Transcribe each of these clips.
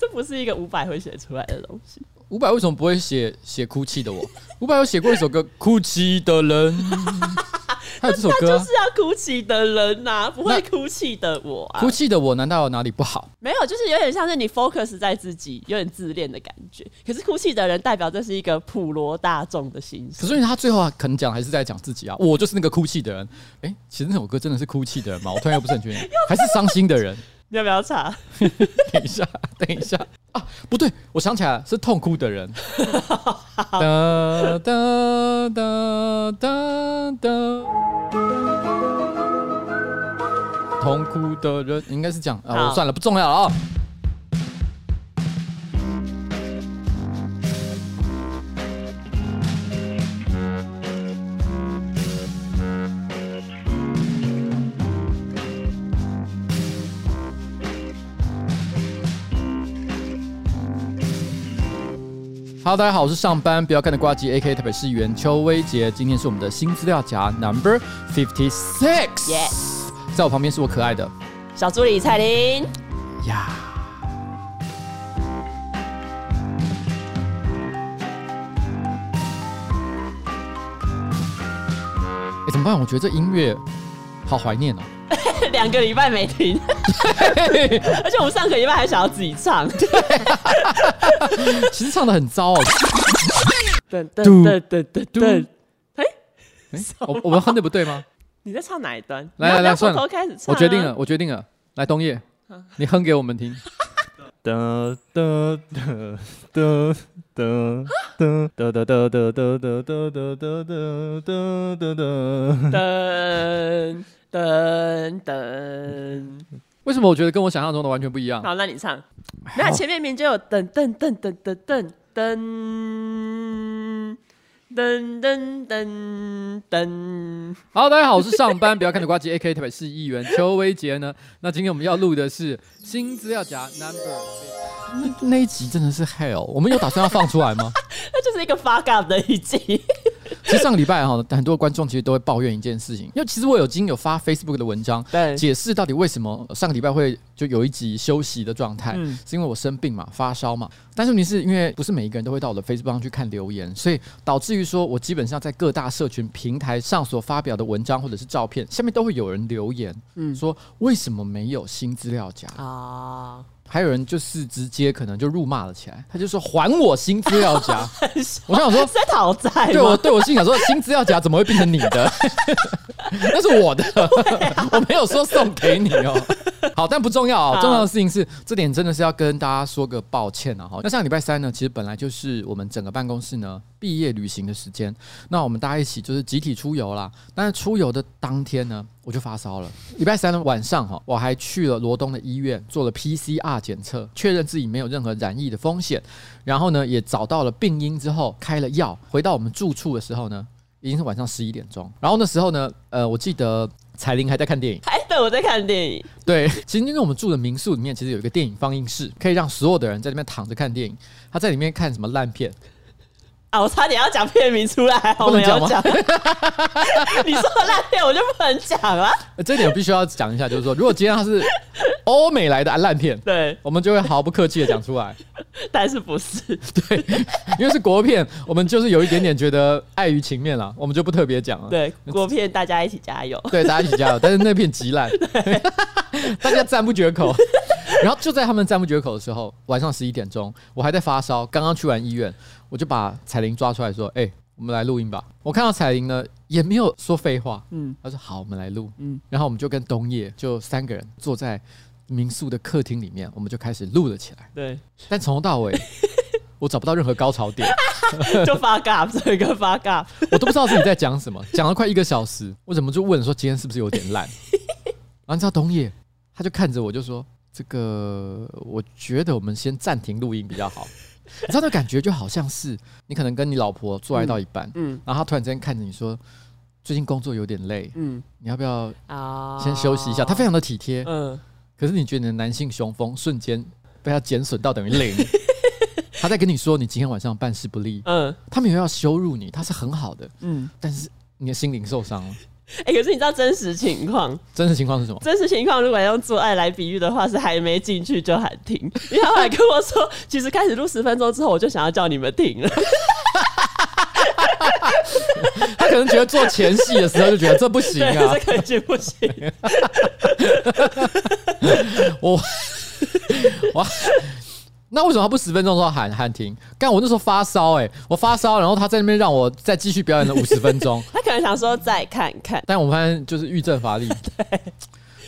这不是一个伍佰会写出来的东西。伍佰为什么不会写写哭泣的我？伍佰有写过一首歌《哭泣的人》，还有这首歌、啊、就是要哭泣的人呐、啊，不会哭泣的我、啊。哭泣的我难道有哪里不好？没有，就是有点像是你 focus 在自己，有点自恋的感觉。可是哭泣的人代表这是一个普罗大众的心声。可是他最后可能讲还是在讲自己啊，我就是那个哭泣的人。哎、欸，其实那首歌真的是哭泣的人吗？我突然又不是很确定，还是伤心的人？你要不要查？等一下，等一下啊！不对，我想起来了，是痛哭的人。哒哒哒哒哒，痛哭的人应该是这样啊，我算了，不重要了啊。Hello，大家好，我是上班不要看的瓜机，AK 台北市议员邱威杰。今天是我们的新资料夹 Number Fifty Six。Yes，在我旁边是我可爱的小助理彩玲。呀。哎，怎么办？我觉得这音乐好怀念哦。两个礼拜没听，而且我们上个礼拜还想要自己唱，其实唱的很糟哦。噔噔噔噔噔噔，哎，我我们哼的不对吗？你在唱哪一段？来来来，算了，开始唱，我决定了，我决定了。来，东叶，你哼给我们听。哒哒哒哒哒哒哒哒哒哒哒哒哒哒哒哒哒。噔噔，为什么我觉得跟我想象中的完全不一样？好，那你唱。那前面明明就有噔噔噔噔噔噔噔噔噔噔噔。好，大家好，我是上班不要看的瓜吉，AK 台北市议员邱威杰呢。那今天我们要录的是新资料夹 Number。那那一集真的是 Hell，我们有打算要放出来吗？那就是一个 fuck up 的一集。其实上个礼拜哈，很多观众其实都会抱怨一件事情，因为其实我有经有发 Facebook 的文章，对，解释到底为什么上个礼拜会就有一集休息的状态，嗯，是因为我生病嘛，发烧嘛。但是问题是因为不是每一个人都会到我的 Facebook 上去看留言，所以导致于说我基本上在各大社群平台上所发表的文章或者是照片，下面都会有人留言，嗯，说为什么没有新资料夹啊？还有人就是直接可能就辱骂了起来，他就说还我新资料夹。我想说在讨债，对我对我心想说新资料夹怎么会变成你的？那是我的，我没有说送给你哦。好，但不重要啊。重要的事情是这点真的是要跟大家说个抱歉啊。哈，那上礼拜三呢，其实本来就是我们整个办公室呢毕业旅行的时间，那我们大家一起就是集体出游啦。但是出游的当天呢，我就发烧了。礼拜三的晚上哈，我还去了罗东的医院做了 PCR 检测，确认自己没有任何染疫的风险。然后呢，也找到了病因之后开了药。回到我们住处的时候呢，已经是晚上十一点钟。然后那时候呢，呃，我记得彩玲还在看电影，还对，我在看电影。对，其实因为我们住的民宿里面其实有一个电影放映室，可以让所有的人在那边躺着看电影。他在里面看什么烂片。啊！我差点要讲片名出来，我没有讲。你说的烂片，我就不能讲了。这点我必须要讲一下，就是说，如果今天他是欧美来的烂片，对，我们就会毫不客气的讲出来。但是不是？对，因为是国片，我们就是有一点点觉得碍于情面了，我们就不特别讲了。对，国片大家一起加油。对，大家一起加油。但是那片极烂，大家赞不绝口。然后就在他们赞不绝口的时候，晚上十一点钟，我还在发烧，刚刚去完医院。我就把彩玲抓出来说：“哎、欸，我们来录音吧。”我看到彩玲呢，也没有说废话。嗯，他说：“好，我们来录。”嗯，然后我们就跟东叶就三个人坐在民宿的客厅里面，我们就开始录了起来。对，但从头到尾，我找不到任何高潮点，就发尬，这个发尬，我都不知道自己在讲什么，讲了快一个小时，我怎么就问说今天是不是有点烂？然后你知道东叶，他就看着我就说：“这个，我觉得我们先暂停录音比较好。”你知道那感觉就好像是你可能跟你老婆做爱到一半，嗯，嗯，然后她突然之间看着你说，最近工作有点累，嗯，你要不要啊先休息一下？他非常的体贴，嗯，可是你觉得你的男性雄风瞬间被他减损到等于零，他在跟你说你今天晚上办事不利，嗯，她没有要羞辱你，他是很好的，嗯，但是你的心灵受伤了。哎、欸，可是你知道真实情况？真实情况是什么？真实情况如果用做爱来比喻的话，是还没进去就喊停。因为他后来跟我说，其实开始录十分钟之后，我就想要叫你们停了。他可能觉得做前戏的时候就觉得这不行啊，这感觉不行。我 我。那为什么他不十分钟之后喊喊停？干我那时候发烧哎、欸，我发烧，然后他在那边让我再继续表演了五十分钟。他可能想说再看看，但我们发现就是欲振乏力。对。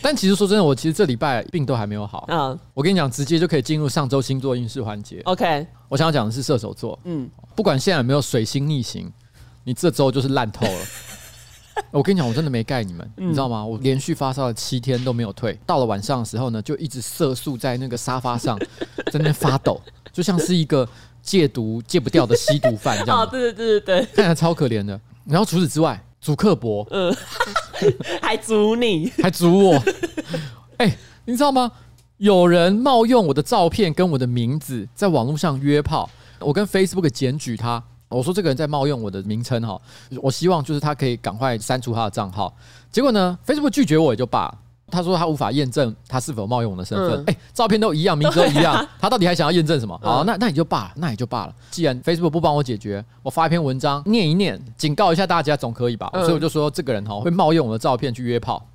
但其实说真的，我其实这礼拜病都还没有好。嗯。我跟你讲，直接就可以进入上周星座运势环节。OK。我想要讲的是射手座。嗯。不管现在有没有水星逆行，你这周就是烂透了。我跟你讲，我真的没盖你们，嗯、你知道吗？我连续发烧了七天都没有退，到了晚上的时候呢，就一直色素在那个沙发上，在那边发抖，就像是一个戒毒戒不掉的吸毒犯这样。哦，对对对对对，看起来超可怜的。然后除此之外，祖克伯，嗯，还阻你，还阻我。哎、欸，你知道吗？有人冒用我的照片跟我的名字在网络上约炮，我跟 Facebook 检举他。我说这个人在冒用我的名称哈，我希望就是他可以赶快删除他的账号。结果呢，Facebook 拒绝我也就罢了，他说他无法验证他是否冒用我的身份。哎、嗯欸，照片都一样，名字都一样，他到底还想要验证什么？好，那那也就罢了，那也就罢了。既然 Facebook 不帮我解决，我发一篇文章念一念，警告一下大家总可以吧？所以我就说这个人哈会冒用我的照片去约炮。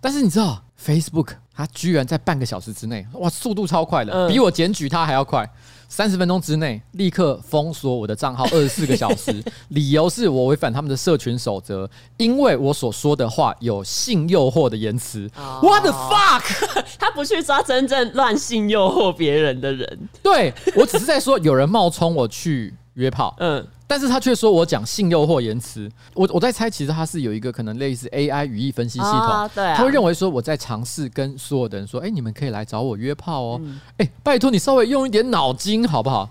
但是你知道 Facebook 他居然在半个小时之内，哇，速度超快的，比我检举他还要快。三十分钟之内立刻封锁我的账号 二十四个小时，理由是我违反他们的社群守则，因为我所说的话有性诱惑的言辞。Oh, What the fuck？他不去抓真正乱性诱惑别人的人，对，我只是在说有人冒充我去约炮，嗯。但是他却说我讲性诱惑言辞，我我在猜，其实他是有一个可能类似 AI 语义分析系统，啊对啊、他会认为说我在尝试跟所有的人说，哎、欸，你们可以来找我约炮哦，哎、嗯欸，拜托你稍微用一点脑筋好不好？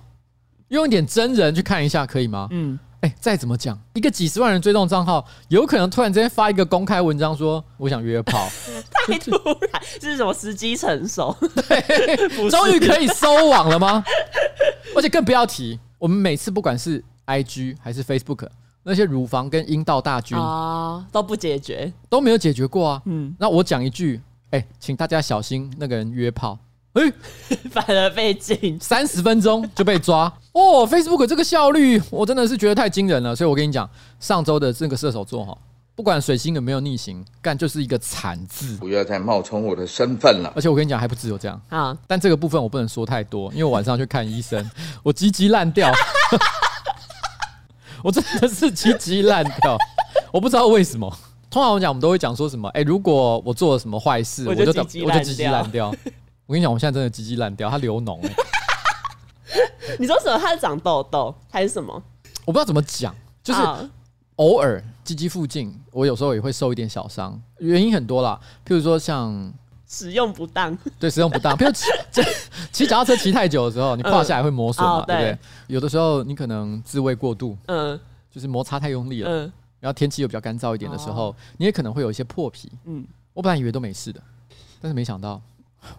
用一点真人去看一下可以吗？嗯，哎、欸，再怎么讲，一个几十万人追踪账号，有可能突然之间发一个公开文章说我想约炮，太突然，这是什么时机成熟？对，终于可以收网了吗？而且更不要提，我们每次不管是 I G 还是 Facebook 那些乳房跟阴道大军啊都不解决，都没有解决过啊。嗯，那我讲一句，哎、欸，请大家小心那个人约炮，哎、欸，反而被禁三十分钟就被抓哦。Facebook 这个效率，我真的是觉得太惊人了。所以我跟你讲，上周的这个射手座哈，不管水星有没有逆行，干就是一个惨字。不要再冒充我的身份了。而且我跟你讲，还不只有这样啊。但这个部分我不能说太多，因为我晚上去看医生，我鸡鸡烂掉。我真的是鸡鸡烂掉，我不知道为什么。通常我讲，我们都会讲说什么？哎、欸，如果我做了什么坏事，我就鸡鸡我就鸡鸡烂掉。我跟你讲，我现在真的鸡鸡烂掉，它流脓、欸。你说什么？它是长痘痘还是什么？我不知道怎么讲，就是偶尔鸡鸡附近，我有时候也会受一点小伤，原因很多啦。譬如说像。使用不当，对，使用不当。比如骑 骑脚踏车骑太久的时候，你胯下来会磨损嘛，对不对？有的时候你可能自慰过度，嗯，就是摩擦太用力了，嗯，然后天气又比较干燥一点的时候，你也可能会有一些破皮，嗯。我本来以为都没事的，但是没想到。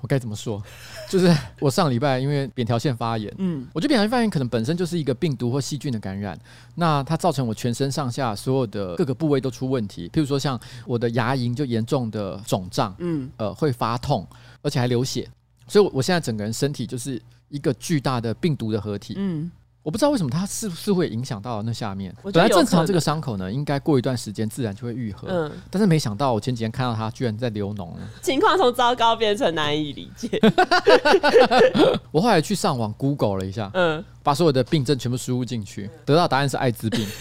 我该怎么说？就是我上礼拜因为扁桃腺发炎，嗯，我觉得扁桃腺发炎可能本身就是一个病毒或细菌的感染，那它造成我全身上下所有的各个部位都出问题，譬如说像我的牙龈就严重的肿胀，嗯，呃，会发痛，而且还流血，所以我现在整个人身体就是一个巨大的病毒的合体，嗯。我不知道为什么它是不是会影响到那下面。本来正常这个伤口呢，应该过一段时间自然就会愈合。嗯，但是没想到我前几天看到它居然在流脓。情况从糟糕变成难以理解。我后来去上网 Google 了一下，嗯，把所有的病症全部输入进去，得到答案是艾滋病。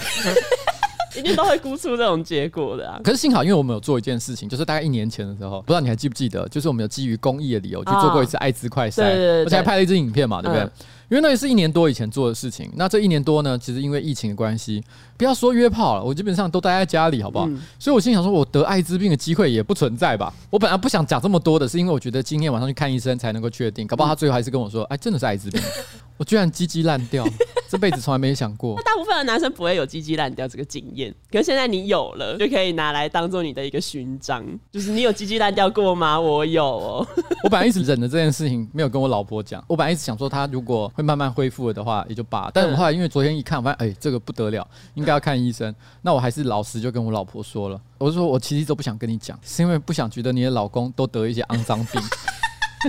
一定都会估出这种结果的啊。可是幸好，因为我们有做一件事情，就是大概一年前的时候，不知道你还记不记得，就是我们有基于公益的理由去做过一次艾滋快筛，而且还拍了一支影片嘛，对不对？因为那也是一年多以前做的事情，那这一年多呢，其实因为疫情的关系，不要说约炮了，我基本上都待在家里，好不好？嗯、所以我心想说，我得艾滋病的机会也不存在吧？我本来不想讲这么多的，是因为我觉得今天晚上去看医生才能够确定，搞不好他最后还是跟我说，哎，真的是艾滋病，我居然鸡鸡烂掉。这辈子从来没想过。那大部分的男生不会有鸡鸡烂掉这个经验，可是现在你有了，就可以拿来当做你的一个勋章，就是你有鸡鸡烂掉过吗？我有哦。我本来一直忍着这件事情，没有跟我老婆讲。我本来一直想说，他如果会慢慢恢复了的话，也就罢。但是我后来因为昨天一看，我发现哎、欸，这个不得了，应该要看医生。那我还是老实就跟我老婆说了，我就说我其实都不想跟你讲，是因为不想觉得你的老公都得一些肮脏病。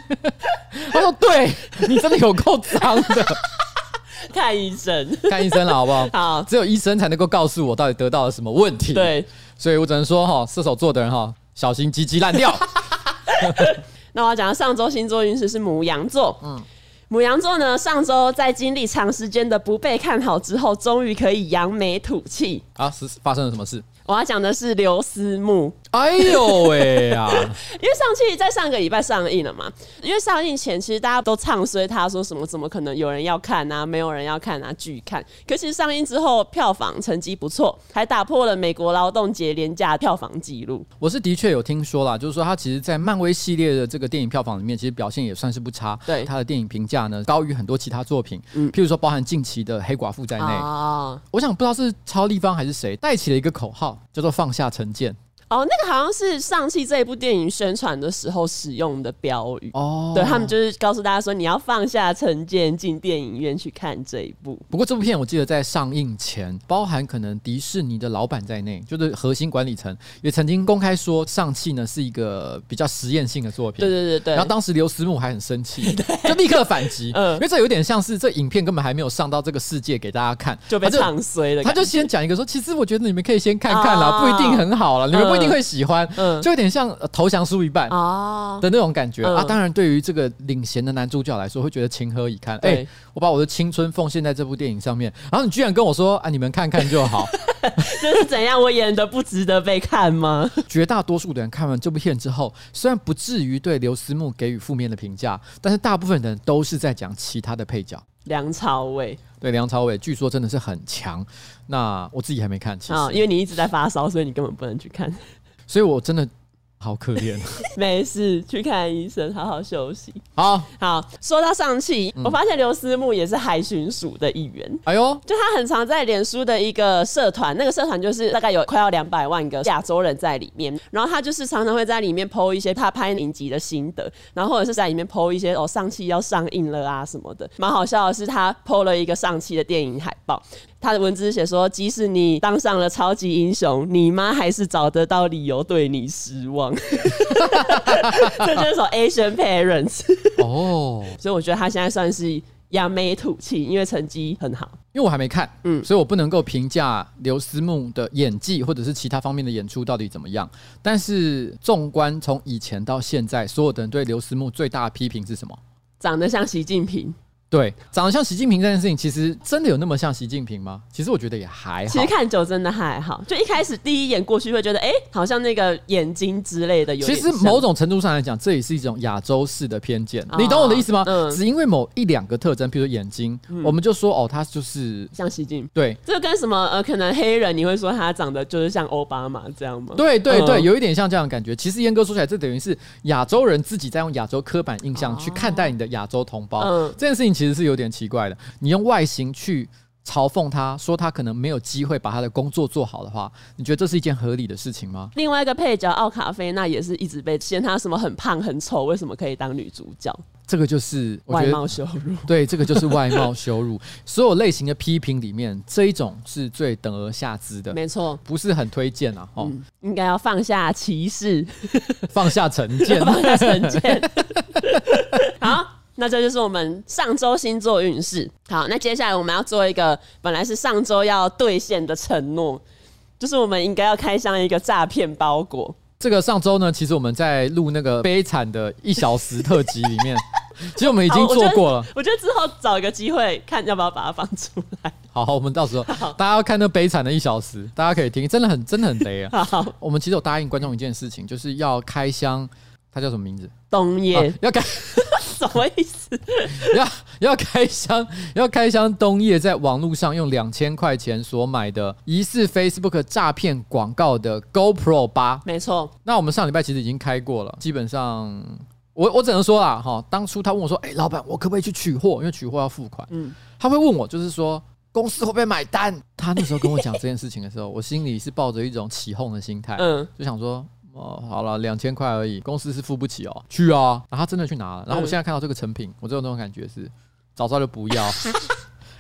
他说：“对，你真的有够脏的。”看医生，看医生了，好不好？好，只有医生才能够告诉我到底得到了什么问题。对，所以我只能说哈，射手座的人哈，小心鸡鸡烂掉。那我要讲的上周星座运势是母羊座。嗯，牡羊座呢，上周在经历长时间的不被看好之后，终于可以扬眉吐气。啊，是发生了什么事？我要讲的是刘思慕。哎呦喂呀！因为上期在上个礼拜上映了嘛，因为上映前其实大家都唱衰他说什么怎么可能有人要看啊，没有人要看啊，拒看。可是上映之后票房成绩不错，还打破了美国劳动节廉价票房纪录。我是的确有听说啦，就是说他其实，在漫威系列的这个电影票房里面，其实表现也算是不差。对，他的电影评价呢高于很多其他作品，嗯，譬如说包含近期的黑寡妇在内啊。我想不知道是超立方还是谁带起了一个口号，叫做放下成见。哦，那个好像是上汽这一部电影宣传的时候使用的标语哦。对，他们就是告诉大家说，你要放下成见，进电影院去看这一部。不过这部片我记得在上映前，包含可能迪士尼的老板在内，就是核心管理层也曾经公开说，上汽呢是一个比较实验性的作品。对对对对。然后当时刘思慕还很生气，就立刻反击。嗯，因为这有点像是这影片根本还没有上到这个世界给大家看，就被唱衰了。他就先讲一个说，其实我觉得你们可以先看看啦，不一定很好了，你们不一定会喜欢。嗯，就有点像投降输一半啊的那种感觉啊。当然，对于这个领衔的男主角来说，会觉得情何以堪？哎，我把我的青春奉献在这部电影上面，然后你居然跟我说啊，你们看看就好，这是怎样？我演的不值得被看吗？绝大多数的人看完这部片之后，虽然不至于对刘思慕给予负面的评价，但是大部分人都是在讲其他的配角梁朝伟。对，梁朝伟据说真的是很强。那我自己还没看，其实因为你一直在发烧，所以你根本不能去看。所以，我真的。好可怜，没事，去看医生，好好休息。好好，说到上汽，嗯、我发现刘思慕也是海巡署的一员。哎呦，就他很常在脸书的一个社团，那个社团就是大概有快要两百万个亚洲人在里面，然后他就是常常会在里面 po 一些他拍影集的心得，然后或者是在里面 po 一些哦，上汽要上映了啊什么的。蛮好笑的是，他 po 了一个上汽的电影海报。他的文字写说：“即使你当上了超级英雄，你妈还是找得到理由对你失望。”这就是说 Asian parents 哦，所以我觉得他现在算是扬眉吐气，因为成绩很好。因为我还没看，嗯，所以我不能够评价刘思慕的演技或者是其他方面的演出到底怎么样。但是纵观从以前到现在，所有的人对刘思慕最大的批评是什么？长得像习近平。对，长得像习近平这件事情，其实真的有那么像习近平吗？其实我觉得也还好。其实看久真的还好，就一开始第一眼过去会觉得，哎，好像那个眼睛之类的有。其实某种程度上来讲，这也是一种亚洲式的偏见。哦、你懂我的意思吗？嗯。只因为某一两个特征，比如眼睛，嗯、我们就说哦，他就是像习近平。对，这跟什么呃，可能黑人你会说他长得就是像奥巴马这样吗？对对对，有一点像这样的感觉。其实严格说起来，这等于是亚洲人自己在用亚洲刻板印象去看待你的亚洲同胞。嗯。这件事情其实是有点奇怪的。你用外形去嘲讽他，说他可能没有机会把他的工作做好的话，你觉得这是一件合理的事情吗？另外一个配角奥卡菲娜也是一直被嫌他什么很胖很丑，为什么可以当女主角？这个就是外貌羞辱。对，这个就是外貌羞辱。所有类型的批评里面，这一种是最等而下之的。没错，不是很推荐啊。哦、嗯，应该要放下歧视，放下成见，放下成见。好。那这就是我们上周星座运势。好，那接下来我们要做一个本来是上周要兑现的承诺，就是我们应该要开箱一个诈骗包裹。这个上周呢，其实我们在录那个悲惨的一小时特辑里面，其实我们已经做过了。我觉得之后找一个机会，看要不要把它放出来。好，好，我们到时候 大家要看那悲惨的一小时，大家可以听，真的很真的很雷啊。好，我们其实有答应观众一件事情，就是要开箱，它叫什么名字？冬夜、啊、要开。什么意思？要要开箱，要开箱冬夜在网络上用两千块钱所买的疑似 Facebook 诈骗广告的 GoPro 八。没错。那我们上礼拜其实已经开过了，基本上我我只能说啦，哈，当初他问我说，哎、欸，老板，我可不可以去取货？因为取货要付款。嗯，他会问我，就是说公司会不会买单？他那时候跟我讲这件事情的时候，我心里是抱着一种起哄的心态，嗯，就想说，哦，好了，两千块而已，公司是付不起哦，去啊！然后他真的去拿了，然后我现在看到这个成品，我只有那种感觉是，早知道就不要。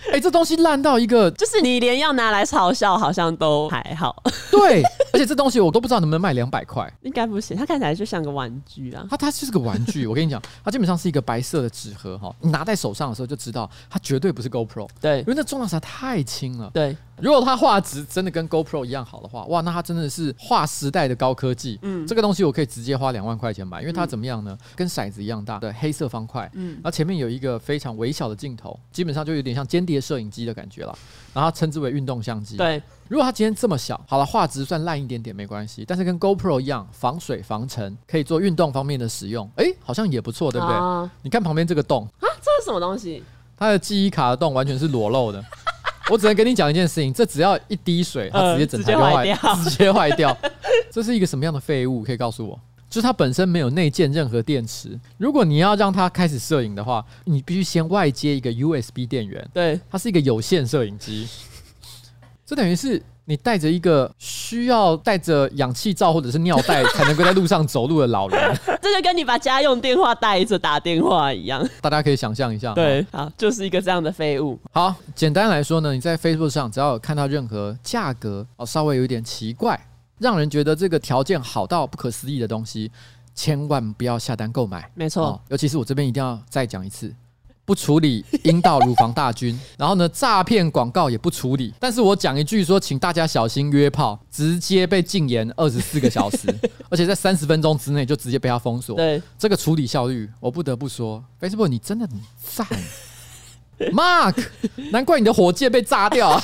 哎、欸，这东西烂到一个，就是你连要拿来嘲笑，好像都还好。对，而且这东西我都不知道能不能卖两百块，应该不行。它看起来就像个玩具啊，它它就是个玩具。我跟你讲，它基本上是一个白色的纸盒哈，你拿在手上的时候就知道，它绝对不是 GoPro。对，因为那重量实在太轻了。对。如果它画质真的跟 GoPro 一样好的话，哇，那它真的是划时代的高科技。嗯，这个东西我可以直接花两万块钱买，因为它怎么样呢？跟骰子一样大的黑色方块，嗯，然后前面有一个非常微小的镜头，基本上就有点像间谍摄影机的感觉了。然后称之为运动相机。对，如果它今天这么小，好了，画质算烂一点点没关系，但是跟 GoPro 一样防水防尘，可以做运动方面的使用，哎，好像也不错，对不对？啊、你看旁边这个洞啊，这是什么东西？它的记忆卡的洞完全是裸露的。我只能跟你讲一件事情，这只要一滴水，它直接整台就坏掉，直接坏掉。这是一个什么样的废物？可以告诉我？就是它本身没有内建任何电池。如果你要让它开始摄影的话，你必须先外接一个 USB 电源。对，它是一个有线摄影机。这等于是。你带着一个需要带着氧气罩或者是尿袋才能够在路上走路的老人，这就跟你把家用电话带着打电话一样。大家可以想象一下，对，好，就是一个这样的废物。好，简单来说呢，你在 Facebook 上只要有看到任何价格哦稍微有一点奇怪，让人觉得这个条件好到不可思议的东西，千万不要下单购买。没错，哦，尤其是我这边一定要再讲一次。不处理阴道乳房大军，然后呢，诈骗广告也不处理。但是我讲一句说，请大家小心约炮，直接被禁言二十四个小时，而且在三十分钟之内就直接被他封锁。对，这个处理效率，我不得不说，Facebook 你真的很赞，Mark，难怪你的火箭被炸掉。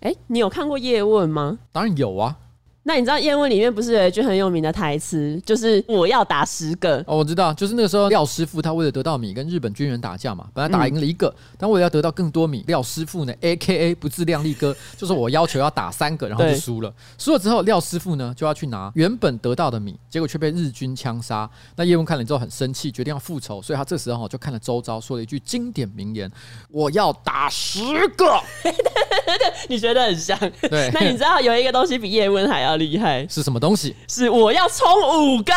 哎，你有看过叶问吗？当然有啊。那你知道叶问里面不是有一句很有名的台词，就是我要打十个哦，我知道，就是那个时候廖师傅他为了得到米跟日本军人打架嘛，本来打赢了一个，嗯、但为了要得到更多米，廖师傅呢，A K A 不自量力哥，就是我要求要打三个，然后就输了，输了之后廖师傅呢就要去拿原本得到的米，结果却被日军枪杀。那叶问看了之后很生气，决定要复仇，所以他这时候就看了周遭，说了一句经典名言：我要打十个。你觉得很像？对。那你知道有一个东西比叶问还要？厉害是什么东西？是我要充五个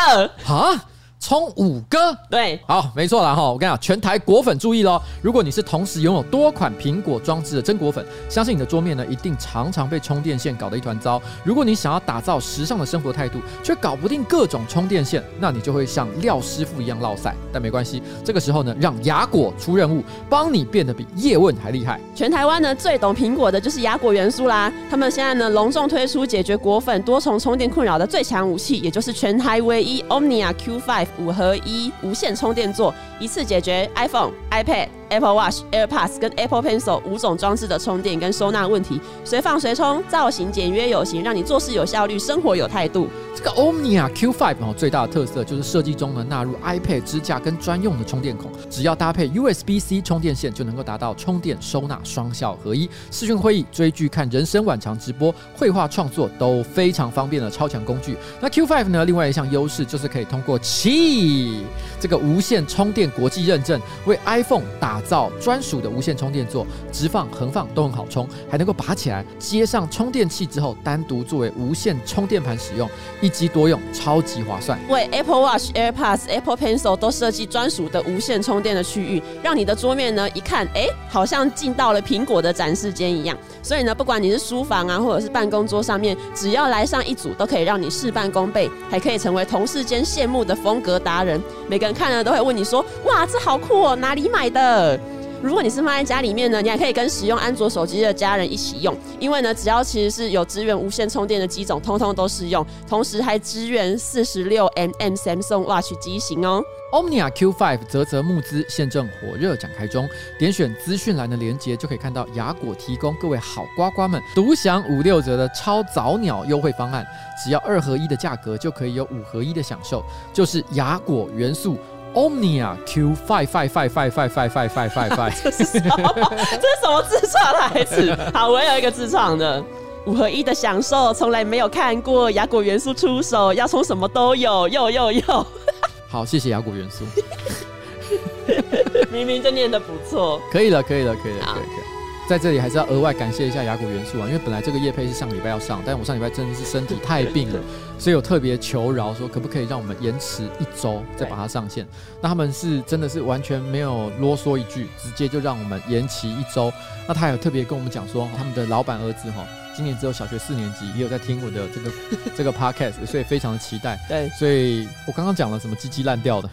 啊！充五哥，对，好，没错了哈！我跟你讲，全台果粉注意喽！如果你是同时拥有多款苹果装置的真果粉，相信你的桌面呢一定常常被充电线搞得一团糟。如果你想要打造时尚的生活态度，却搞不定各种充电线，那你就会像廖师傅一样落赛。但没关系，这个时候呢，让雅果出任务，帮你变得比叶问还厉害。全台湾呢最懂苹果的就是雅果元素啦！他们现在呢隆重推出解决果粉多重充电困扰的最强武器，也就是全台唯一 Omnia Q5。五合一无线充电座，一次解决 iPhone、iPad、Apple Watch、AirPods 跟 Apple Pencil 五种装置的充电跟收纳问题，随放随充，造型简约有型，让你做事有效率，生活有态度。这个 Omnia Q5 哦，最大的特色就是设计中呢纳入 iPad 支架跟专用的充电孔，只要搭配 USB-C 充电线，就能够达到充电收纳双效合一。视讯会议、追剧、看人生晚长直播、绘画创作都非常方便的超强工具。那 Q5 呢，另外一项优势就是可以通过 Qi 这个无线充电国际认证，为 iPhone 打造专属的无线充电座，直放、横放都很好充，还能够拔起来接上充电器之后，单独作为无线充电盘使用。一机多用，超级划算。为 Apple Watch、AirPods、Apple Pencil 都设计专属的无线充电的区域，让你的桌面呢一看，哎，好像进到了苹果的展示间一样。所以呢，不管你是书房啊，或者是办公桌上面，只要来上一组，都可以让你事半功倍，还可以成为同事间羡慕的风格达人。每个人看了都会问你说：“哇，这好酷哦，哪里买的？”如果你是放在家里面呢，你还可以跟使用安卓手机的家人一起用，因为呢，只要其实是有支援无线充电的机种，通通都适用，同时还支援四十六 mm Samsung Watch 机型哦。Omnia Q5 啧啧募资现正火热展开中，点选资讯栏的链接就可以看到亚果提供各位好瓜瓜们独享五六折的超早鸟优惠方案，只要二合一的价格就可以有五合一的享受，就是亚果元素。Omnia Q five five five five five five five five five five，这是什么？这是什么自创台词？好，我有一个自创的五合一的享受，从来没有看过雅果元素出手，要充什么都有，又又又。好，谢谢雅果元素。明明就念的不错，可以了，可以了，可以了，好可以可以。在这里还是要额外感谢一下雅古元素啊，因为本来这个夜配是上礼拜要上，但我上礼拜真的是身体太病了，所以我特别求饶说，可不可以让我们延迟一周再把它上线？那他们是真的是完全没有啰嗦一句，直接就让我们延期一周。那他有特别跟我们讲说，他们的老板儿子哈，今年只有小学四年级，也有在听我的这个这个 podcast，所以非常的期待。对，所以我刚刚讲了什么鸡鸡烂掉的，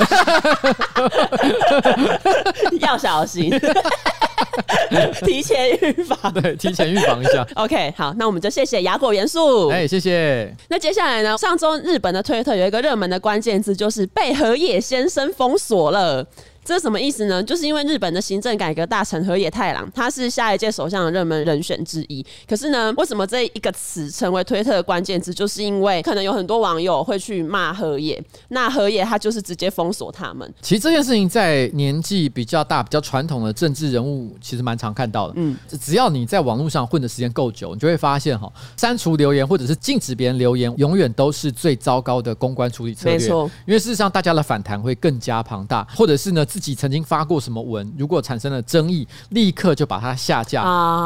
要小心。提前预防，对，提前预防一下。OK，好，那我们就谢谢雅果元素。哎，谢谢。那接下来呢？上周日本的推特有一个热门的关键字，就是被河野先生封锁了。这是什么意思呢？就是因为日本的行政改革大臣河野太郎，他是下一届首相的热门人选之一。可是呢，为什么这一个词成为推特的关键字？就是因为可能有很多网友会去骂河野，那河野他就是直接封锁他们。其实这件事情在年纪比较大、比较传统的政治人物，其实蛮常看到的。嗯，只要你在网络上混的时间够久，你就会发现哈，删除留言或者是禁止别人留言，永远都是最糟糕的公关处理策略。没错，因为事实上大家的反弹会更加庞大，或者是呢。自己曾经发过什么文，如果产生了争议，立刻就把它下架，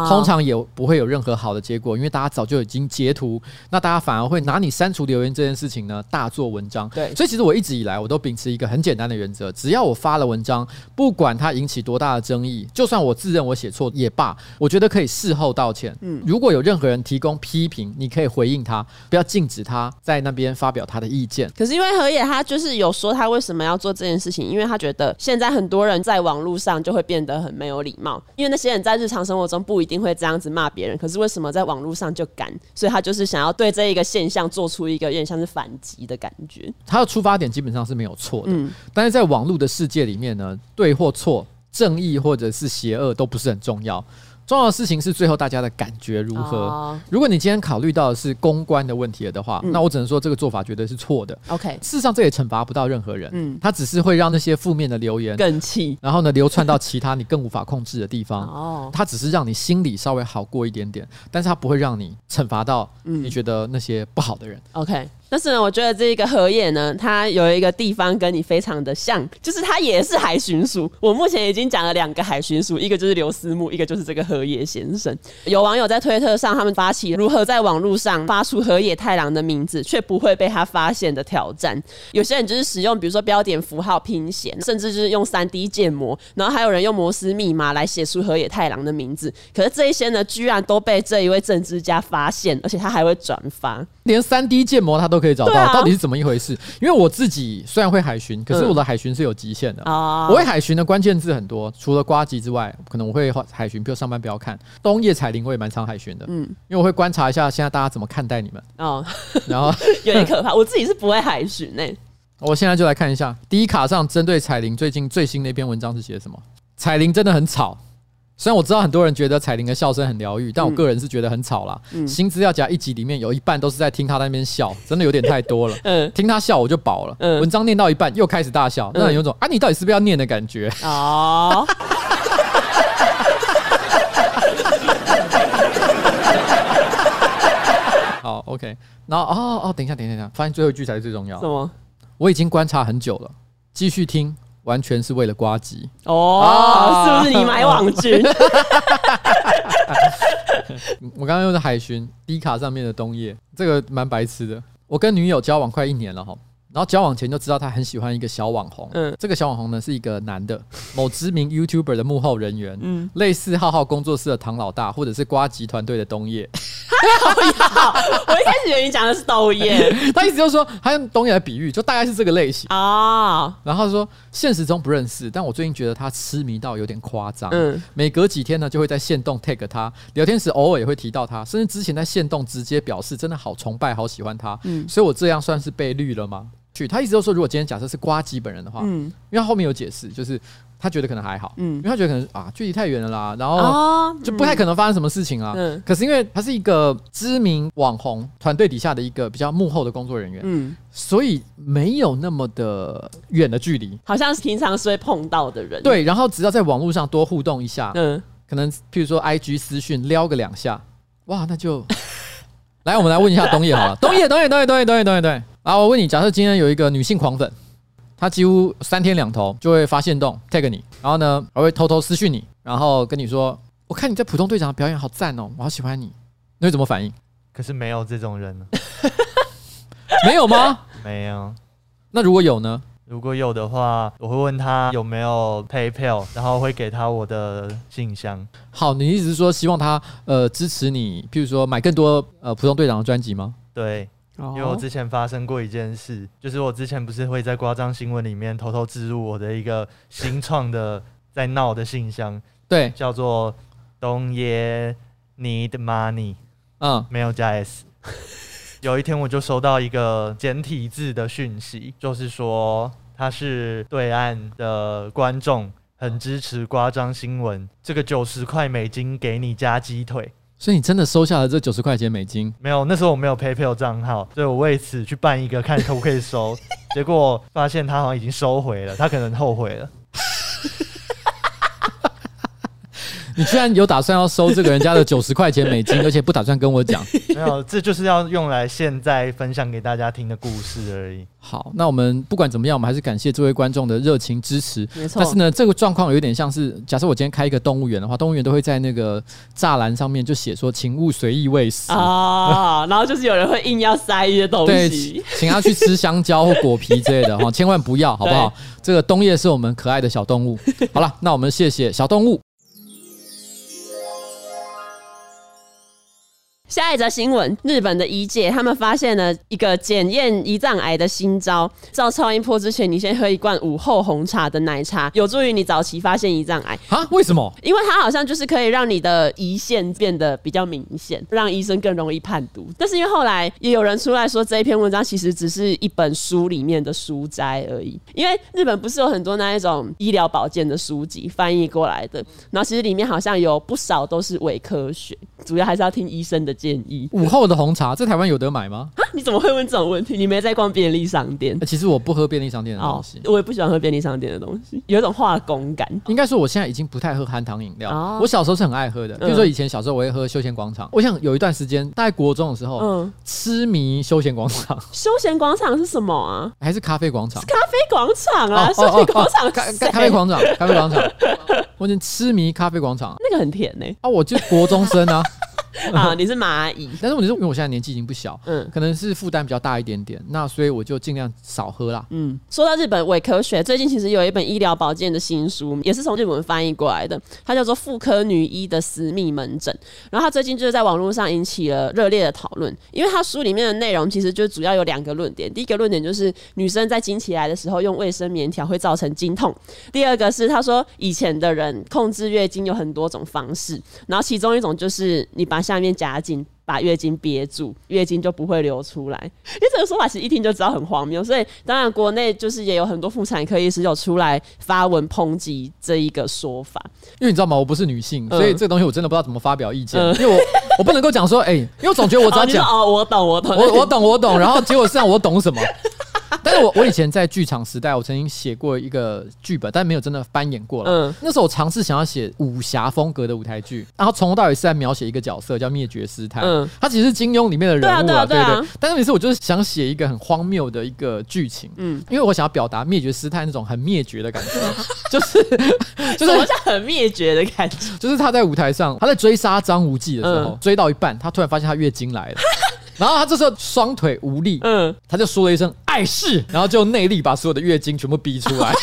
通常也不会有任何好的结果，因为大家早就已经截图，那大家反而会拿你删除留言这件事情呢大做文章。对，所以其实我一直以来我都秉持一个很简单的原则，只要我发了文章，不管它引起多大的争议，就算我自认我写错也罢，我觉得可以事后道歉。嗯，如果有任何人提供批评，你可以回应他，不要禁止他在那边发表他的意见。可是因为何野他就是有说他为什么要做这件事情，因为他觉得现现在很多人在网络上就会变得很没有礼貌，因为那些人在日常生活中不一定会这样子骂别人，可是为什么在网络上就敢？所以他就是想要对这一个现象做出一个有点像是反击的感觉。他的出发点基本上是没有错的，嗯，但是在网络的世界里面呢，对或错、正义或者是邪恶都不是很重要。重要的事情是最后大家的感觉如何。如果你今天考虑到的是公关的问题了的话，那我只能说这个做法绝对是错的。OK，事实上这也惩罚不到任何人。嗯，他只是会让那些负面的留言更气，然后呢流窜到其他你更无法控制的地方。哦，他只是让你心里稍微好过一点点，但是他不会让你惩罚到你觉得那些不好的人。OK。但是呢，我觉得这个河野呢，它有一个地方跟你非常的像，就是它也是海巡署。我目前已经讲了两个海巡署，一个就是刘思慕，一个就是这个河野先生。有网友在推特上，他们发起如何在网络上发出河野太郎的名字却不会被他发现的挑战。有些人就是使用比如说标点符号拼写，甚至就是用三 D 建模，然后还有人用摩斯密码来写出河野太郎的名字。可是这一些呢，居然都被这一位政治家发现，而且他还会转发，连三 D 建模他都。可以找到到底是怎么一回事？因为我自己虽然会海巡，可是我的海巡是有极限的啊。我会海巡的关键字很多，除了瓜吉之外，可能我会海巡，比如上班不要看冬夜彩铃，我也蛮常海巡的。嗯，因为我会观察一下现在大家怎么看待你们。哦，然后 有点可怕。我自己是不会海巡呢。我现在就来看一下第一卡上针对彩铃最近最新的一篇文章是写什么？彩铃真的很吵。虽然我知道很多人觉得彩铃的笑声很疗愈，但我个人是觉得很吵啦。嗯，新资料夹一集里面有一半都是在听他在那边笑，真的有点太多了。嗯，听他笑我就饱了。嗯，文章念到一半又开始大笑，那有种啊，你到底是不是要念的感觉？哦。好，OK。然后哦哦，等一下，等一下，等一下，发现最后一句才是最重要。什么？我已经观察很久了，继续听。完全是为了瓜吉哦，啊、是不是你买网军？我刚刚用的海巡低卡上面的冬叶，这个蛮白痴的。我跟女友交往快一年了哈。然后交往前就知道他很喜欢一个小网红，嗯，这个小网红呢是一个男的，某知名 YouTuber 的幕后人员，嗯，类似浩浩工作室的唐老大，或者是瓜集团队的东叶。我一开始以为你讲的是抖音，他意思就是说他用东叶来比喻，就大概是这个类型。啊。然后说现实中不认识，但我最近觉得他痴迷到有点夸张，嗯，每隔几天呢就会在线动 tag 他，聊天时偶尔也会提到他，甚至之前在线动直接表示真的好崇拜、好喜欢他，嗯，所以我这样算是被绿了吗？去，他意思就是说，如果今天假设是瓜吉本人的话，嗯，因为他后面有解释，就是他觉得可能还好，嗯，因为他觉得可能啊，距离太远了啦，然后就不太可能发生什么事情啊，嗯，可是因为他是一个知名网红团队底下的一个比较幕后的工作人员，嗯，所以没有那么的远的距离，好像是平常是会碰到的人，对，然后只要在网络上多互动一下，嗯，可能譬如说 IG 私讯撩个两下，哇，那就 来，我们来问一下东野好了，东野，东野，东野，东野，东野，东野，对。啊，我问你，假设今天有一个女性狂粉，她几乎三天两头就会发现动 tag 你，然后呢还会偷偷私讯你，然后跟你说：“我看你在普通队长的表演好赞哦，我好喜欢你。”你会怎么反应？可是没有这种人呢？没有吗？没有。那如果有呢？如果有的话，我会问他有没有 PayPal，然后会给他我的信箱。好，你意思是说希望他呃支持你，譬如说买更多呃普通队长的专辑吗？对，因为我之前发生过一件事，就是我之前不是会在夸张新闻里面偷偷植入我的一个新创的在闹的信箱，对，叫做东耶 Need Money，嗯，没有加 S。有一天，我就收到一个简体字的讯息，就是说他是对岸的观众，很支持夸张新闻，这个九十块美金给你加鸡腿，所以你真的收下了这九十块钱美金？没有，那时候我没有 PayPal 账号，所以我为此去办一个，看可不可以收，结果发现他好像已经收回了，他可能后悔了。你居然有打算要收这个人家的九十块钱美金，而且不打算跟我讲？没有，这就是要用来现在分享给大家听的故事而已。好，那我们不管怎么样，我们还是感谢这位观众的热情支持。没错。但是呢，这个状况有点像是，假设我今天开一个动物园的话，动物园都会在那个栅栏上面就写说“请勿随意喂食”啊，然后就是有人会硬要塞一些东西，对，请他去吃香蕉或果皮之类的哈，千万不要，好不好？这个冬夜是我们可爱的小动物。好了，那我们谢谢小动物。下一则新闻：日本的医界他们发现了一个检验胰脏癌的新招。照超音波之前，你先喝一罐午后红茶的奶茶，有助于你早期发现胰脏癌。啊？为什么？因为它好像就是可以让你的胰腺变得比较明显，让医生更容易判读。但是因为后来也有人出来说，这一篇文章其实只是一本书里面的书摘而已。因为日本不是有很多那一种医疗保健的书籍翻译过来的，然后其实里面好像有不少都是伪科学，主要还是要听医生的。建议午后的红茶在台湾有得买吗？啊，你怎么会问这种问题？你没在逛便利商店？其实我不喝便利商店的东西，哦，我也不喜欢喝便利商店的东西，有一种化工感。应该说，我现在已经不太喝含糖饮料。哦。我小时候是很爱喝的，比如说以前小时候我会喝休闲广场。我想有一段时间，大概国中的时候，嗯，痴迷休闲广场。休闲广场是什么啊？还是咖啡广场？咖啡广场啊，休闲广场，咖咖啡广场，咖啡广场。我已经痴迷咖啡广场，那个很甜呢。啊，我就国中生啊。啊，你是蚂蚁，但是我是因为我现在年纪已经不小，嗯，可能是负担比较大一点点，那所以我就尽量少喝啦。嗯，说到日本伪科学，最近其实有一本医疗保健的新书，也是从日本翻译过来的，它叫做《妇科女医的私密门诊》，然后它最近就是在网络上引起了热烈的讨论，因为它书里面的内容其实就主要有两个论点，第一个论点就是女生在经期来的时候用卫生棉条会造成经痛，第二个是他说以前的人控制月经有很多种方式，然后其中一种就是你把下面夹紧，把月经憋住，月经就不会流出来。因为这个说法其实一听就知道很荒谬，所以当然国内就是也有很多妇产科医师有出来发文抨击这一个说法。因为你知道吗？我不是女性，所以这个东西我真的不知道怎么发表意见。嗯、因为我我不能够讲说，哎、欸，因为我总觉得我只要讲哦，我懂，我懂，我我懂，我懂，然后结果是让我懂什么？但是我我以前在剧场时代，我曾经写过一个剧本，但没有真的翻演过了。嗯，那时候我尝试想要写武侠风格的舞台剧，然后从头到尾是在描写一个角色叫灭绝师太。嗯，他其实是金庸里面的人物啊，对对。但是每次我就是想写一个很荒谬的一个剧情，嗯，因为我想要表达灭绝师太那种很灭绝的感觉，就是 就是什么叫很灭绝的感觉？就是他在舞台上，他在追杀张无忌的时候，追到一半，他突然发现他月经来了。然后他这时候双腿无力，嗯，他就说了一声“碍事”，然后就内力把所有的月经全部逼出来。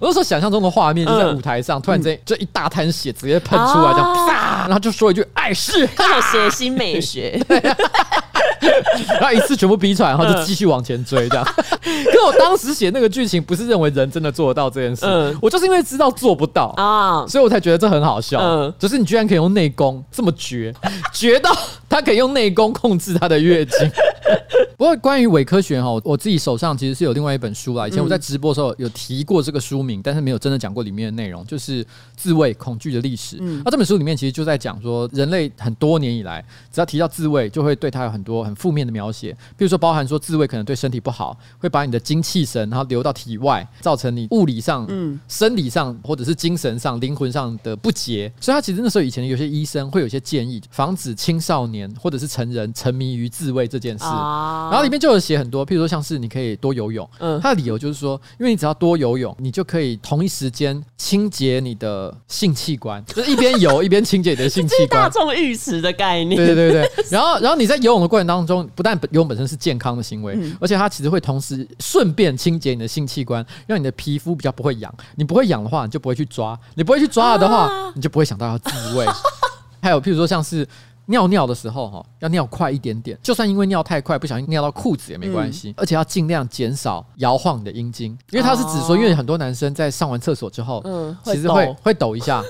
我就说想象中的画面就在舞台上，突然间就一大滩血直接喷出来，这样啪，然后就说一句“碍事”，他有血腥美学。然后一次全部逼出来，然后就继续往前追，这样。可我当时写那个剧情，不是认为人真的做得到这件事，我就是因为知道做不到啊，所以我才觉得这很好笑。嗯，就是你居然可以用内功这么绝，绝到他可以用内功控制他的月经。不过关于伪科学哈，我自己手上其实是有另外一本书啦。以前我在直播的时候有提过这个书名，但是没有真的讲过里面的内容，就是自卫恐惧的历史。那这本书里面其实就在讲说，人类很多年以来，只要提到自卫，就会对他有很多很负面的描写，比如说包含说自慰可能对身体不好，会把你的精气神然后流到体外，造成你物理上、嗯、生理上或者是精神上、灵魂上的不洁。所以他其实那时候以前有些医生会有些建议，防止青少年年或者是成人沉迷于自慰这件事。然后里面就有写很多，譬如说像是你可以多游泳。嗯，他的理由就是说，因为你只要多游泳，你就可以同一时间清洁你的性器官，就是一边游一边清洁你的性器官。大众浴池的概念。对对对对。然后然后你在游泳的过程当中，不但游泳本身是健康的行为，而且它其实会同时顺便清洁你的性器官，让你的皮肤比较不会痒。你不会痒的话，你就不会去抓；你不会去抓了的话，你就不会想到要自慰。还有，譬如说，像是尿尿的时候，哈，要尿快一点点。就算因为尿太快，不小心尿到裤子也没关系。而且要尽量减少摇晃你的阴茎，因为他是指说，因为很多男生在上完厕所之后，嗯，其实会会抖一下。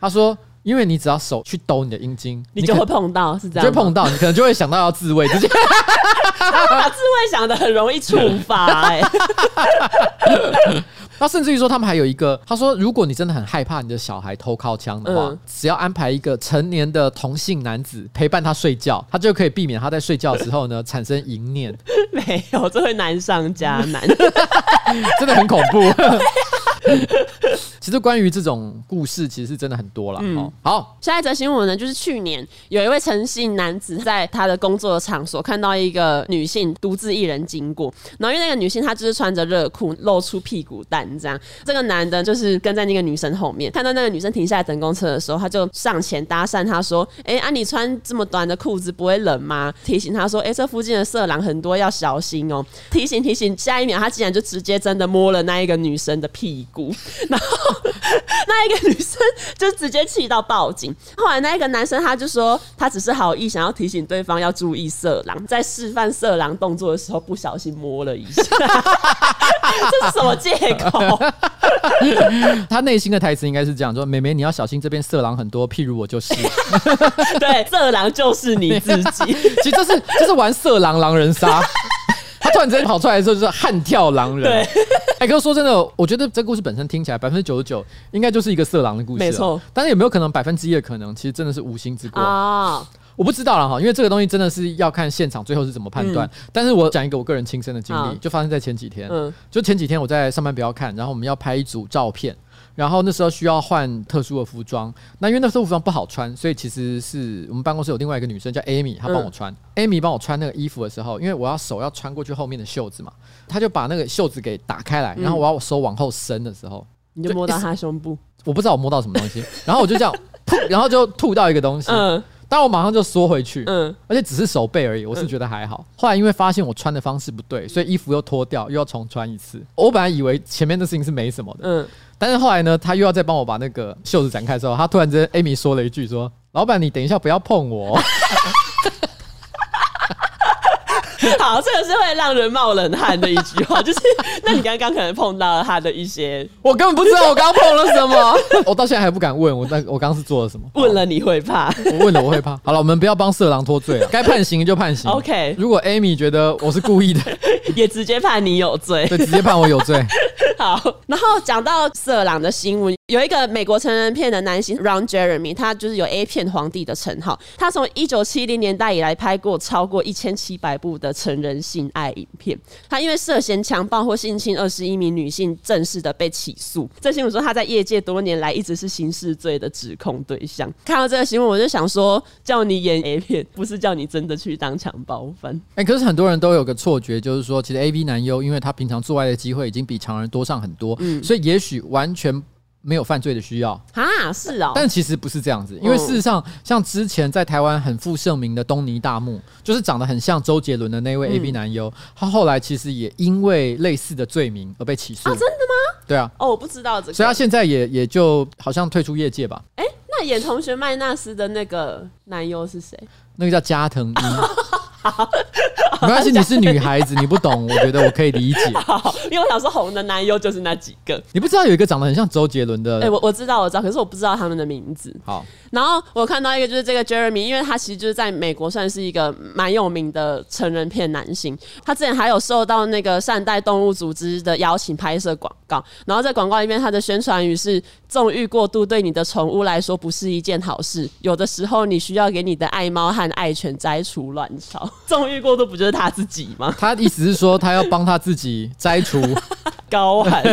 他说，因为你只要手去抖你的阴茎，你就会碰到，是这样，就会碰到，你可能就会想到要自慰，直接把自慰想的很容易触发，哎。那甚至于说，他们还有一个，他说，如果你真的很害怕你的小孩偷靠枪的话，嗯、只要安排一个成年的同性男子陪伴他睡觉，他就可以避免他在睡觉的时候呢 产生淫念。没有，这会难上加难，真的很恐怖。其实关于这种故事，其实是真的很多了。嗯，好，下一则新闻呢，就是去年有一位诚信男子在他的工作的场所看到一个女性独自一人经过，然后因为那个女性她就是穿着热裤，露出屁股蛋这样，这个男的就是跟在那个女生后面，看到那个女生停下来等公车的时候，他就上前搭讪他说：“哎、欸，啊，你穿这么短的裤子不会冷吗？”提醒他说：“哎、欸，这附近的色狼很多，要小心哦。”提醒提醒，下一秒他竟然就直接真的摸了那一个女生的屁股，然后。那一个女生就直接气到报警。后来那一个男生他就说，他只是好意想要提醒对方要注意色狼，在示范色狼动作的时候不小心摸了一下，这是什么借口？他内心的台词应该是这样说：“妹妹，你要小心，这边色狼很多，譬如我就是。”对，色狼就是你自己。其实这是这是玩色狼狼人杀。他突然之间跑出来的时候，就是悍跳狼人。对，哎，可是说真的，我觉得这故事本身听起来百分之九十九应该就是一个色狼的故事，没错。但是有没有可能百分之一的可能，其实真的是无心之过啊？我不知道了哈，因为这个东西真的是要看现场最后是怎么判断。但是我讲一个我个人亲身的经历，就发生在前几天。嗯，就前几天我在上班不要看，然后我们要拍一组照片。然后那时候需要换特殊的服装，那因为那时候服装不好穿，所以其实是我们办公室有另外一个女生叫 Amy，她帮我穿。嗯、Amy 帮我穿那个衣服的时候，因为我要手要穿过去后面的袖子嘛，她就把那个袖子给打开来，然后我要我手往后伸的时候，你就摸到她胸部，我不知道我摸到什么东西，然后我就这样 吐，然后就吐到一个东西，嗯，但我马上就缩回去，嗯，而且只是手背而已，我是觉得还好。后来因为发现我穿的方式不对，所以衣服又脱掉，又要重穿一次。我本来以为前面的事情是没什么的，嗯。但是后来呢，他又要再帮我把那个袖子展开的时候，他突然之间艾米说了一句说：“老板，你等一下不要碰我。” 好，这个是会让人冒冷汗的一句话，就是，那你刚刚可能碰到了他的一些，我根本不知道我刚刚碰了什么，我到现在还不敢问我那我刚刚是做了什么，问了你会怕，我问了我会怕。好了，我们不要帮色狼脱罪了，该判刑就判刑。OK，如果 Amy 觉得我是故意的，也直接判你有罪，对，直接判我有罪。好，然后讲到色狼的新闻。有一个美国成人片的男星 Ron Jeremy，他就是有 A 片皇帝的称号。他从一九七零年代以来拍过超过一千七百部的成人性爱影片。他因为涉嫌强暴或性侵二十一名女性，正式的被起诉。这新闻说他在业界多年来一直是刑事罪的指控对象。看到这个新闻，我就想说，叫你演 A 片，不是叫你真的去当强暴犯。哎、可是很多人都有个错觉，就是说，其实 AV 男优，因为他平常做爱的机会已经比常人多上很多，嗯，所以也许完全。没有犯罪的需要啊，是哦，但其实不是这样子，因为事实上，像之前在台湾很负盛名的东尼大木，就是长得很像周杰伦的那位 A B 男优，他后来其实也因为类似的罪名而被起诉。啊，真的吗？对啊，哦，我不知道这个，所以他现在也也就好像退出业界吧。哎，那演同学麦纳斯的那个男优是谁？那个叫加藤鹰。好，没关系，你是女孩子，你不懂，我觉得我可以理解。好，因为我想说红的男优就是那几个。你不知道有一个长得很像周杰伦的？哎、欸，我我知道，我知道，可是我不知道他们的名字。好，然后我看到一个就是这个 Jeremy，因为他其实就是在美国算是一个蛮有名的成人片男星。他之前还有受到那个善待动物组织的邀请拍摄广告，然后在广告里面他的宣传语是：纵欲过度对你的宠物来说不是一件好事，有的时候你需要给你的爱猫和爱犬摘除卵巢。纵欲过度不就是他自己吗？他意思是说，他要帮他自己摘除 高喊。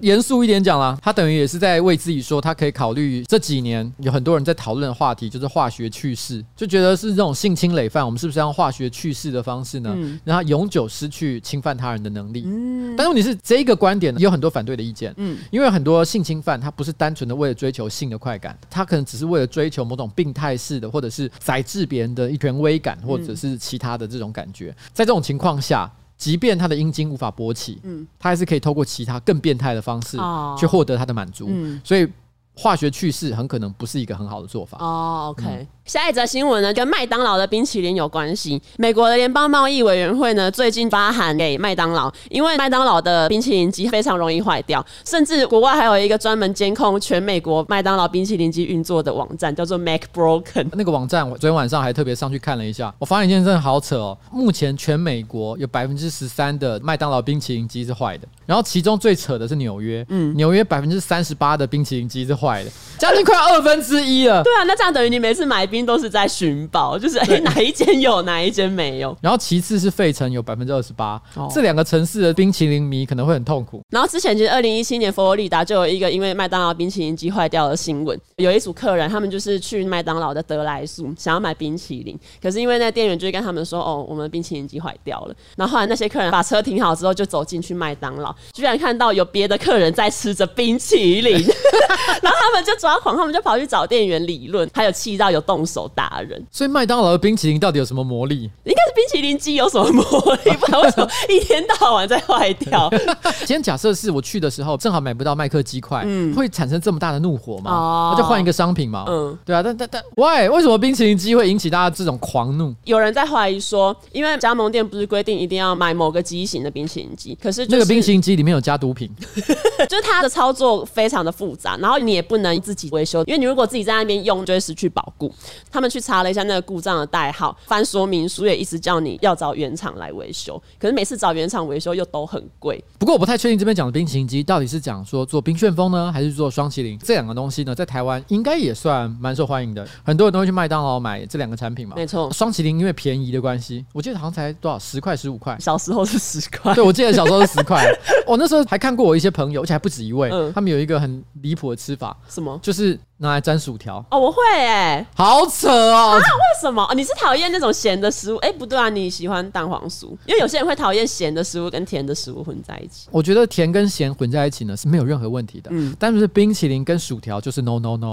严肃一点讲啦，他等于也是在为自己说，他可以考虑这几年有很多人在讨论的话题，就是化学去世，就觉得是这种性侵累犯，我们是不是要用化学去世的方式呢，嗯、让他永久失去侵犯他人的能力？嗯，但是问题是这个观点呢，有很多反对的意见。嗯，因为很多性侵犯他不是单纯的为了追求性的快感，他可能只是为了追求某种病态式的，或者是宰制别人的一权威感，或者是其他的这种感觉。在这种情况下。即便他的阴茎无法勃起，嗯，他还是可以透过其他更变态的方式去获得他的满足，嗯，所以化学去世很可能不是一个很好的做法。哦，OK。嗯下一则新闻呢，跟麦当劳的冰淇淋有关系。美国的联邦贸易委员会呢，最近发函给麦当劳，因为麦当劳的冰淇淋机非常容易坏掉，甚至国外还有一个专门监控全美国麦当劳冰淇淋机运作的网站，叫做 Mac Broken。那个网站我昨天晚上还特别上去看了一下，我发现一件真的好扯哦。目前全美国有百分之十三的麦当劳冰淇淋机是坏的，然后其中最扯的是纽约，嗯，纽约百分之三十八的冰淇淋机是坏的，将近快要二分之一了。对啊，那这样等于你每次买冰都是在寻宝，就是哎，哪一间有，哪一间没有。然后其次是费城有百分之二十八，这两个城市的冰淇淋迷可能会很痛苦。然后之前其实二零一七年佛罗里达就有一个因为麦当劳冰淇淋机坏掉的新闻，有一组客人他们就是去麦当劳的德莱素想要买冰淇淋，可是因为那店员就会跟他们说哦，我们冰淇淋机坏掉了。然后后来那些客人把车停好之后就走进去麦当劳，居然看到有别的客人在吃着冰淇淋，然后他们就抓狂，他们就跑去找店员理论，还有气到有动手打。人，所以麦当劳的冰淇淋到底有什么魔力？应该是冰淇淋机有什么魔力？不然为什么一天到晚在坏掉？今天假设是我去的时候正好买不到麦克鸡块，嗯，会产生这么大的怒火吗？哦，那就换一个商品嘛。嗯，对啊，但但但，why？为什么冰淇淋机会引起大家这种狂怒？有人在怀疑说，因为加盟店不是规定一定要买某个机型的冰淇淋机，可是、就是、那个冰淇淋机里面有加毒品，就是它的操作非常的复杂，然后你也不能自己维修，因为你如果自己在那边用，就会失去保固。他们去查了一下那个故障的代号，翻说明书也一直叫你要找原厂来维修，可是每次找原厂维修又都很贵。不过我不太确定这边讲的冰淇淋机到底是讲说做冰旋风呢，还是做双麒麟？这两个东西呢，在台湾应该也算蛮受欢迎的，很多人都会去麦当劳买这两个产品嘛。没错，双麒麟因为便宜的关系，我记得好像才多少十块十五块，小时候是十块。对，我记得小时候是十块。我 那时候还看过我一些朋友，而且还不止一位，嗯、他们有一个很离谱的吃法，什么？就是。拿来沾薯条哦，我会哎、欸，好扯哦！啊，为什么？你是讨厌那种咸的食物？哎、欸，不对啊，你喜欢蛋黄酥，因为有些人会讨厌咸的食物跟甜的食物混在一起。我觉得甜跟咸混在一起呢是没有任何问题的，嗯，但是冰淇淋跟薯条就是 no no no，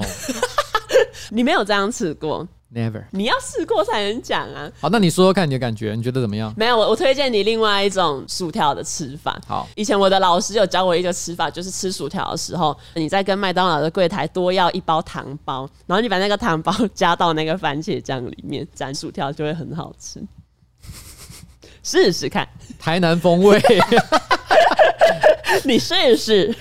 你没有这样吃过。Never，你要试过才能讲啊。好，那你说说看你的感觉，你觉得怎么样？没有，我我推荐你另外一种薯条的吃法。好，以前我的老师有教我一个吃法，就是吃薯条的时候，你在跟麦当劳的柜台多要一包糖包，然后你把那个糖包加到那个番茄酱里面，沾薯条就会很好吃。试试看，台南风味，你试试。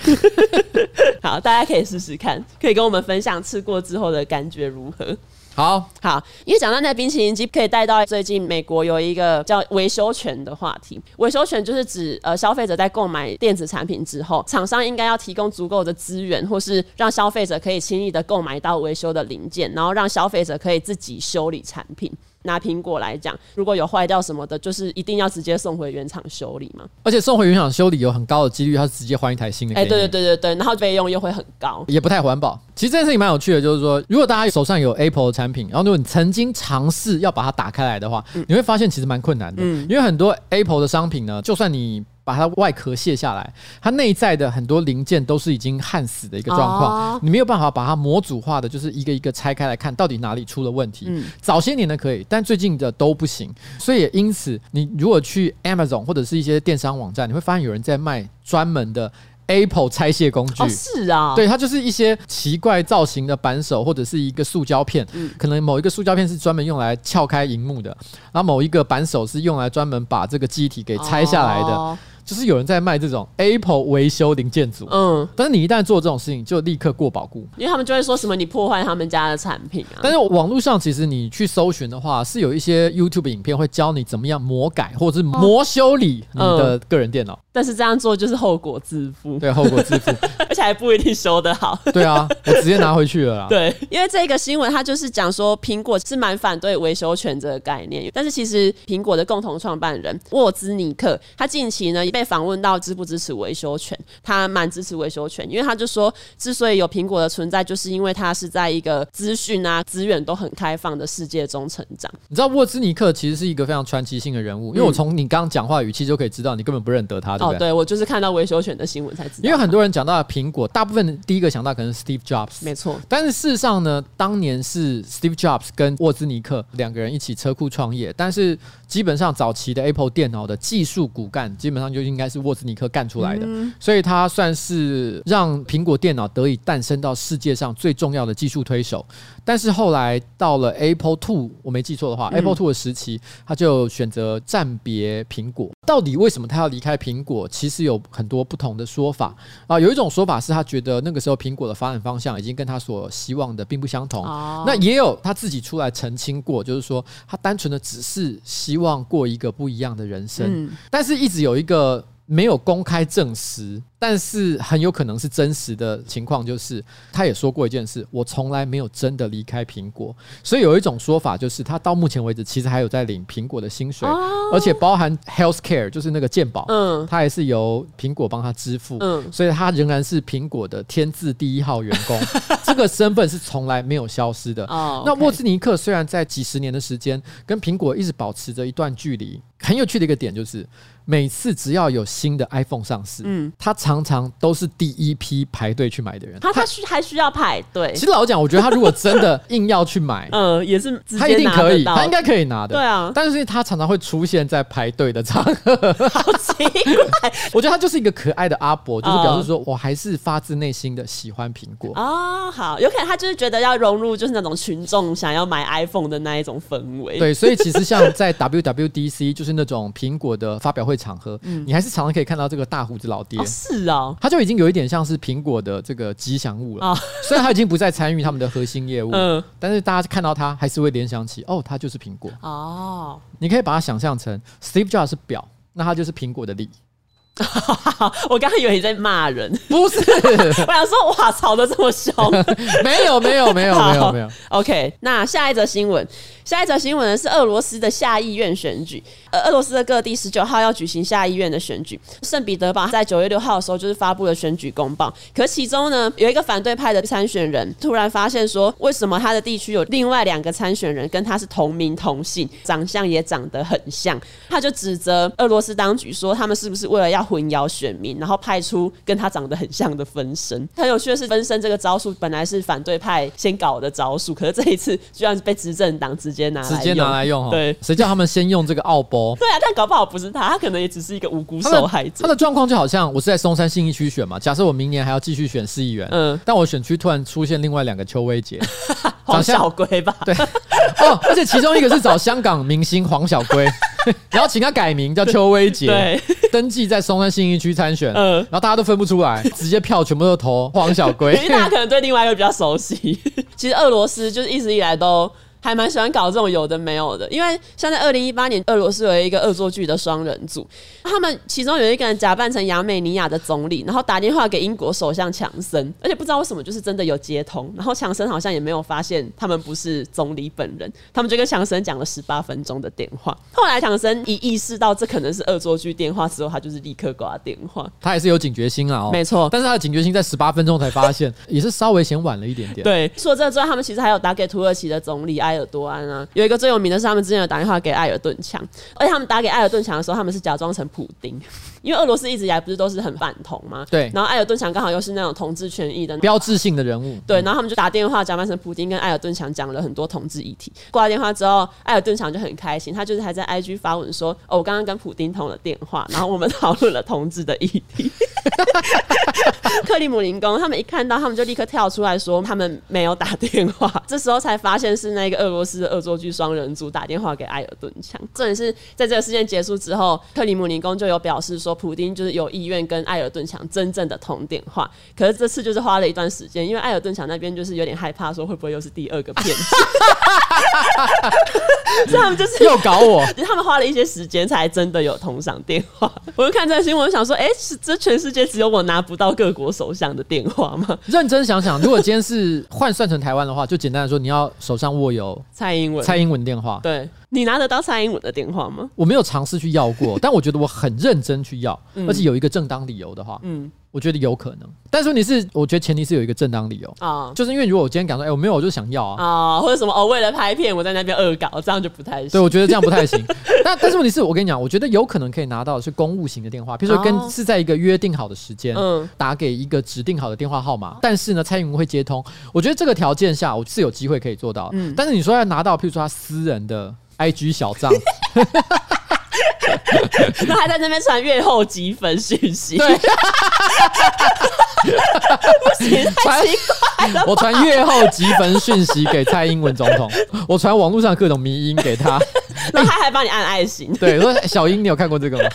好，大家可以试试看，可以跟我们分享吃过之后的感觉如何。好好，因为讲到那冰淇淋机，可以带到最近美国有一个叫维修权的话题。维修权就是指呃消费者在购买电子产品之后，厂商应该要提供足够的资源，或是让消费者可以轻易的购买到维修的零件，然后让消费者可以自己修理产品。拿苹果来讲，如果有坏掉什么的，就是一定要直接送回原厂修理嘛。而且送回原厂修理有很高的几率，它是直接换一台新的。哎、欸，对对对对对，然后费用又会很高，也不太环保。其实这件事情蛮有趣的，就是说，如果大家手上有 Apple 的产品，然后如果你曾经尝试要把它打开来的话，嗯、你会发现其实蛮困难的。嗯，因为很多 Apple 的商品呢，就算你把它外壳卸下来，它内在的很多零件都是已经焊死的一个状况，哦、你没有办法把它模组化的，就是一个一个拆开来看到底哪里出了问题。嗯、早些年的可以，但最近的都不行。所以也因此，你如果去 Amazon 或者是一些电商网站，你会发现有人在卖专门的 Apple 拆卸工具。哦、是啊，对，它就是一些奇怪造型的扳手或者是一个塑胶片，嗯、可能某一个塑胶片是专门用来撬开荧幕的，然后某一个扳手是用来专门把这个机体给拆下来的。哦就是有人在卖这种 Apple 维修零件组，嗯，但是你一旦做这种事情，就立刻过保固，因为他们就会说什么你破坏他们家的产品啊。但是网络上其实你去搜寻的话，是有一些 YouTube 影片会教你怎么样魔改或者是魔修理你的个人电脑。嗯但是这样做就是后果自负，对，后果自负，而且还不一定修得好。对啊，我直接拿回去了啦。对，因为这个新闻它就是讲说苹果是蛮反对维修权这个概念，但是其实苹果的共同创办人沃兹尼克他近期呢也被访问到支不支持维修权，他蛮支持维修权，因为他就说，之所以有苹果的存在，就是因为他是在一个资讯啊资源都很开放的世界中成长。你知道沃兹尼克其实是一个非常传奇性的人物，因为我从你刚刚讲话语气就可以知道，你根本不认得他，对不对？哦，对，我就是看到维修权的新闻才知道。因为很多人讲到苹果，大部分第一个想到可能是 Steve Jobs，没错。但是事实上呢，当年是 Steve Jobs 跟沃兹尼克两个人一起车库创业，但是基本上早期的 Apple 电脑的技术骨干，基本上就应该是沃兹尼克干出来的，嗯、所以他算是让苹果电脑得以诞生到世界上最重要的技术推手。但是后来到了 Apple Two，我没记错的话、嗯、Apple Two 的时期，他就选择暂别苹果。到底为什么他要离开苹果？其实有很多不同的说法啊。有一种说法是他觉得那个时候苹果的发展方向已经跟他所希望的并不相同。哦、那也有他自己出来澄清过，就是说他单纯的只是希望过一个不一样的人生。嗯、但是一直有一个没有公开证实。但是很有可能是真实的情况，就是他也说过一件事：我从来没有真的离开苹果。所以有一种说法，就是他到目前为止其实还有在领苹果的薪水，而且包含 health care，就是那个健保，嗯，他还是由苹果帮他支付，嗯，所以他仍然是苹果的天字第一号员工，这个身份是从来没有消失的。那沃兹尼克虽然在几十年的时间跟苹果一直保持着一段距离，很有趣的一个点就是，每次只要有新的 iPhone 上市，嗯，他常常都是第一批排队去买的人，他他需还需要排队。其实老实讲，我觉得他如果真的硬要去买，嗯，也是他一定可以，他应该可以拿的。对啊，但是他常常会出现在排队的场合，好奇怪。我觉得他就是一个可爱的阿伯，就是表示说我还是发自内心的喜欢苹果。哦，好，有可能他就是觉得要融入就是那种群众想要买 iPhone 的那一种氛围。对，所以其实像在 WWDC 就是那种苹果的发表会场合，嗯，你还是常常可以看到这个大胡子老爹。是啊。他就已经有一点像是苹果的这个吉祥物了，啊、虽然他已经不再参与他们的核心业务，嗯，但是大家看到他还是会联想起，哦，他就是苹果哦。你可以把它想象成 Steve Jobs 是表，那他就是苹果的力。我刚刚以为你在骂人，不是，我想说哇，吵得这么凶，没有没有没有没有没有。OK，那下一则新闻。下一则新闻呢是俄罗斯的下议院选举，呃，俄罗斯的各地十九号要举行下议院的选举。圣彼得堡在九月六号的时候就是发布了选举公报，可其中呢有一个反对派的参选人突然发现说，为什么他的地区有另外两个参选人跟他是同名同姓，长相也长得很像，他就指责俄罗斯当局说他们是不是为了要混淆选民，然后派出跟他长得很像的分身。很有趣的是，分身这个招数本来是反对派先搞的招数，可是这一次居然是被执政党直接。直接拿来用，对，谁叫他们先用这个奥波？对啊，但搞不好不是他，他可能也只是一个无辜受害者。他的状况就好像我是在松山信义区选嘛，假设我明年还要继续选市议员，嗯，但我选区突然出现另外两个邱威杰，黄小龟吧？对，哦，而且其中一个是找香港明星黄小龟，然后请他改名叫邱威杰，登记在松山信义区参选，嗯，然后大家都分不出来，直接票全部都投黄小龟，因为大家可能对另外一个比较熟悉。其实俄罗斯就是一直以来都。还蛮喜欢搞这种有的没有的，因为像在二零一八年，俄罗斯有一个恶作剧的双人组，他们其中有一个人假扮成亚美尼亚的总理，然后打电话给英国首相强森，而且不知道为什么就是真的有接通，然后强森好像也没有发现他们不是总理本人，他们就跟强森讲了十八分钟的电话。后来强森一意识到这可能是恶作剧电话之后，他就是立刻挂电话。他也是有警觉心啊、哦，没错，但是他的警觉心在十八分钟才发现，也是稍微嫌晚了一点点。对，除了这个之外，他们其实还有打给土耳其的总理埃尔多安啊，有一个最有名的是他们之前有打电话给埃尔顿强，而且他们打给埃尔顿强的时候，他们是假装成普丁，因为俄罗斯一直以来不是都是很反同吗？对。然后艾尔顿强刚好又是那种同志权益的标志性的人物，对。然后他们就打电话假扮成普京，跟艾尔顿强讲了很多同志议题。挂了电话之后，艾尔顿强就很开心，他就是还在 IG 发文说：“哦，我刚刚跟普丁通了电话，然后我们讨论了同志的议题。” 克里姆林宫他们一看到，他们就立刻跳出来说他们没有打电话。这时候才发现是那个俄罗斯的恶作剧双人组打电话给艾尔顿强。这也是在这个事件结束之后，克里姆林宫就有表示说，普丁就是有意愿跟艾尔顿强真正的通电话。可是这次就是花了一段时间，因为艾尔顿强那边就是有点害怕，说会不会又是第二个骗子。所以他们就是又搞我，他们花了一些时间才真的有通上电话。我就看这个新闻，想说，哎、欸，是这全世界只有我拿不到各国首相的电话吗？认真想想，如果今天是换算成台湾的话，就简单的说，你要手上握有蔡英文蔡英文电话，对，你拿得到蔡英文的电话吗？我没有尝试去要过，但我觉得我很认真去要，嗯、而且有一个正当理由的话，嗯。我觉得有可能，但是问题是，我觉得前提是有一个正当理由啊，哦、就是因为如果我今天讲说，哎、欸，我没有，我就想要啊，啊、哦，或者什么哦，为了拍片，我在那边恶搞，这样就不太行。对，我觉得这样不太行。那但是问题是我跟你讲，我觉得有可能可以拿到的是公务型的电话，比如说跟、哦、是在一个约定好的时间，嗯，打给一个指定好的电话号码，但是呢，蔡英文会接通。我觉得这个条件下，我是有机会可以做到。嗯，但是你说要拿到，譬如说他私人的 IG 小账。那还在那边传阅后积分讯息，对，不行，太奇怪了。我传阅后积分讯息给蔡英文总统，我传网络上各种迷音给他，那他还帮你按爱心。对，说小英，你有看过这个吗？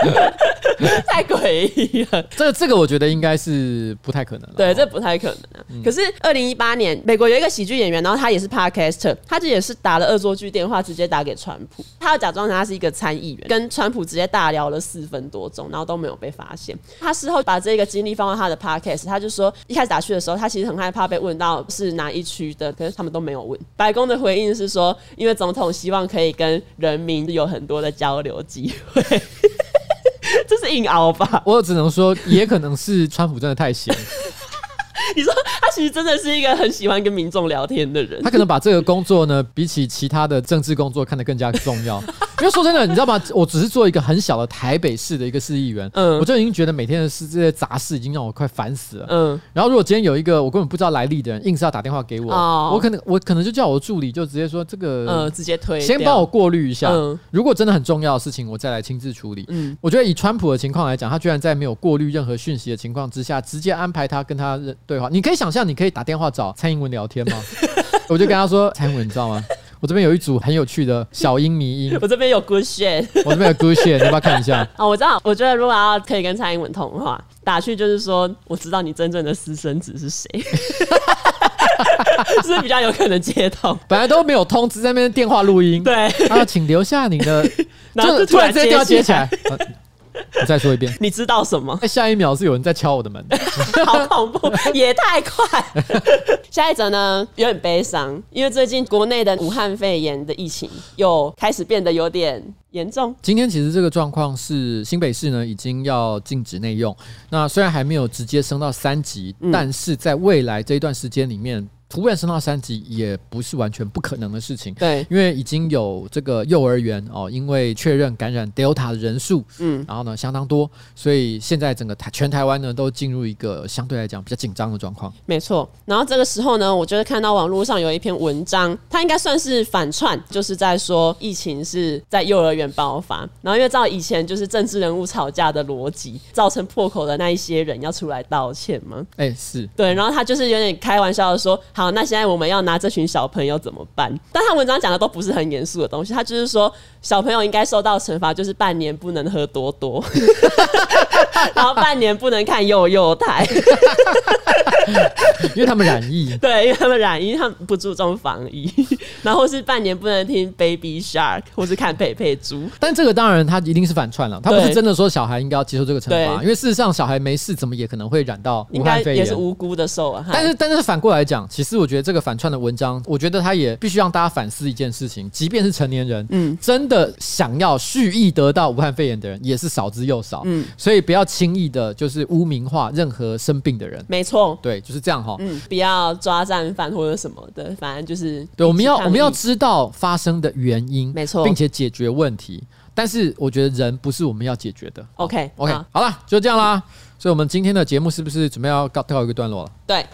太诡异了，这个这个我觉得应该是不太可能。对，这不太可能、啊。嗯、可是二零一八年，美国有一个喜剧演员，然后他也是 Podcaster，他就也是打了恶作剧电话，直接打给川普，他要假装他是一个参议员，跟川普直接大聊了四分多钟，然后都没有被发现。他事后把这个经历放到他的 Podcast，他就说一开始打去的时候，他其实很害怕被问到是哪一区的，可是他们都没有问。白宫的回应是说，因为总统希望可以跟人民有很多的交流机会。这是硬凹吧？我只能说，也可能是川普真的太闲。你说他其实真的是一个很喜欢跟民众聊天的人，他可能把这个工作呢，比起其他的政治工作看得更加重要。因为说真的，你知道吗？我只是做一个很小的台北市的一个市议员，嗯，我就已经觉得每天的事这些杂事已经让我快烦死了，嗯。然后如果今天有一个我根本不知道来历的人，硬是要打电话给我，哦、我可能我可能就叫我的助理就直接说这个，嗯，直接推，先帮我过滤一下。嗯、如果真的很重要的事情，我再来亲自处理。嗯，我觉得以川普的情况来讲，他居然在没有过滤任何讯息的情况之下，直接安排他跟他对话。你可以想象，你可以打电话找蔡英文聊天吗？我就跟他说，蔡英文，你知道吗？我这边有一组很有趣的小英迷音，我这边有 good shit，我这边有 good shit，你要不要看一下？哦，我知道，我觉得如果要可以跟蔡英文通话，打去就是说，我知道你真正的私生子是谁，是不是比较有可能接通？本来都没有通知，在那边电话录音，对，然后请留下你的，然后就突然之间要接起来。你再说一遍，你知道什么？下一秒是有人在敲我的门，好恐怖，也太快。下一则呢，有点悲伤，因为最近国内的武汉肺炎的疫情又开始变得有点严重。今天其实这个状况是新北市呢已经要禁止内用，那虽然还没有直接升到三级，嗯、但是在未来这一段时间里面。突然升到三级也不是完全不可能的事情，对，因为已经有这个幼儿园哦，因为确认感染 Delta 的人数，嗯，然后呢相当多，所以现在整个台全台湾呢都进入一个相对来讲比较紧张的状况。没错，然后这个时候呢，我觉得看到网络上有一篇文章，它应该算是反串，就是在说疫情是在幼儿园爆发，然后因为照以前就是政治人物吵架的逻辑，造成破口的那一些人要出来道歉吗？哎、欸，是对，然后他就是有点开玩笑的说。好，那现在我们要拿这群小朋友怎么办？但他文章讲的都不是很严肃的东西，他就是说小朋友应该受到惩罚，就是半年不能喝多多，然后半年不能看幼幼台 因为他们染疫。对，因为他们染疫，他们不注重防疫，然后是半年不能听 Baby Shark 或是看佩佩猪。但这个当然他一定是反串了，他不是真的说小孩应该要接受这个惩罚，因为事实上小孩没事，怎么也可能会染到武汉肺炎，也是无辜的受啊。但是但是反过来讲，其实。是，我觉得这个反串的文章，我觉得他也必须让大家反思一件事情：即便是成年人，嗯，真的想要蓄意得到武汉肺炎的人，也是少之又少，嗯，所以不要轻易的，就是污名化任何生病的人。没错，对，就是这样哈，嗯，不要抓战犯或者什么的，反正就是对，我们要我们要知道发生的原因，没错，并且解决问题。但是我觉得人不是我们要解决的。OK，OK，好了，就这样啦。所以，我们今天的节目是不是准备要告告一个段落了？对。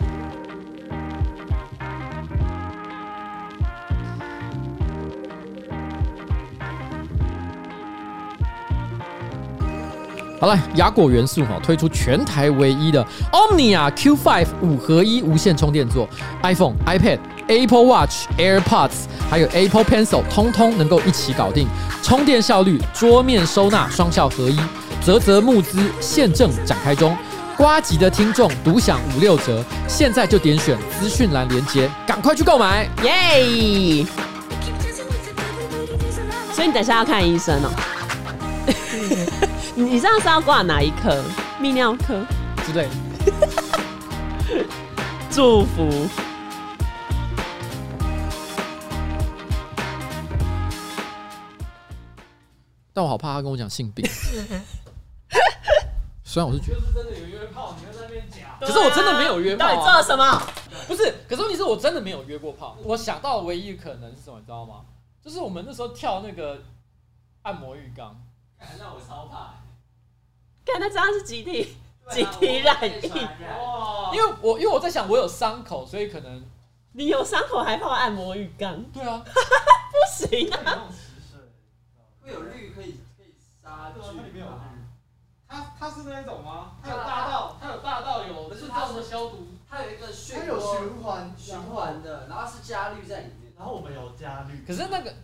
好了，雅果元素哈推出全台唯一的 Omnia Q5 五合一无线充电座，iPhone、iPad、Apple Watch、AirPods，还有 Apple Pencil，通通能够一起搞定，充电效率、桌面收纳双效合一，啧啧募资现正展开中，呱吉的听众独享五六折，现在就点选资讯栏连接，赶快去购买，耶！所以你等下要看医生哦。你上次要挂哪一科泌尿科。之类。祝福。但我好怕他跟我讲性病。虽然我是觉得。是真的有约炮你要在那边讲可是我真的没有约炮到底做了什么？不是可是问题是我真的没有约过炮。我想到唯一可能是什么你知道吗？就是我们那时候跳那个按摩浴缸。让我超怕。看那张是集体集体染疫。哇！因为我因为我在想，我有伤口，所以可能你有伤口还泡按摩浴缸？对啊，不行啊。会有氯可以可以杀菌吗？它它是那种吗？它有大到它有大到有是这样的消毒，它有一个它有循环循环的，然后是加氯在里面，然后我们有加氯。可是那个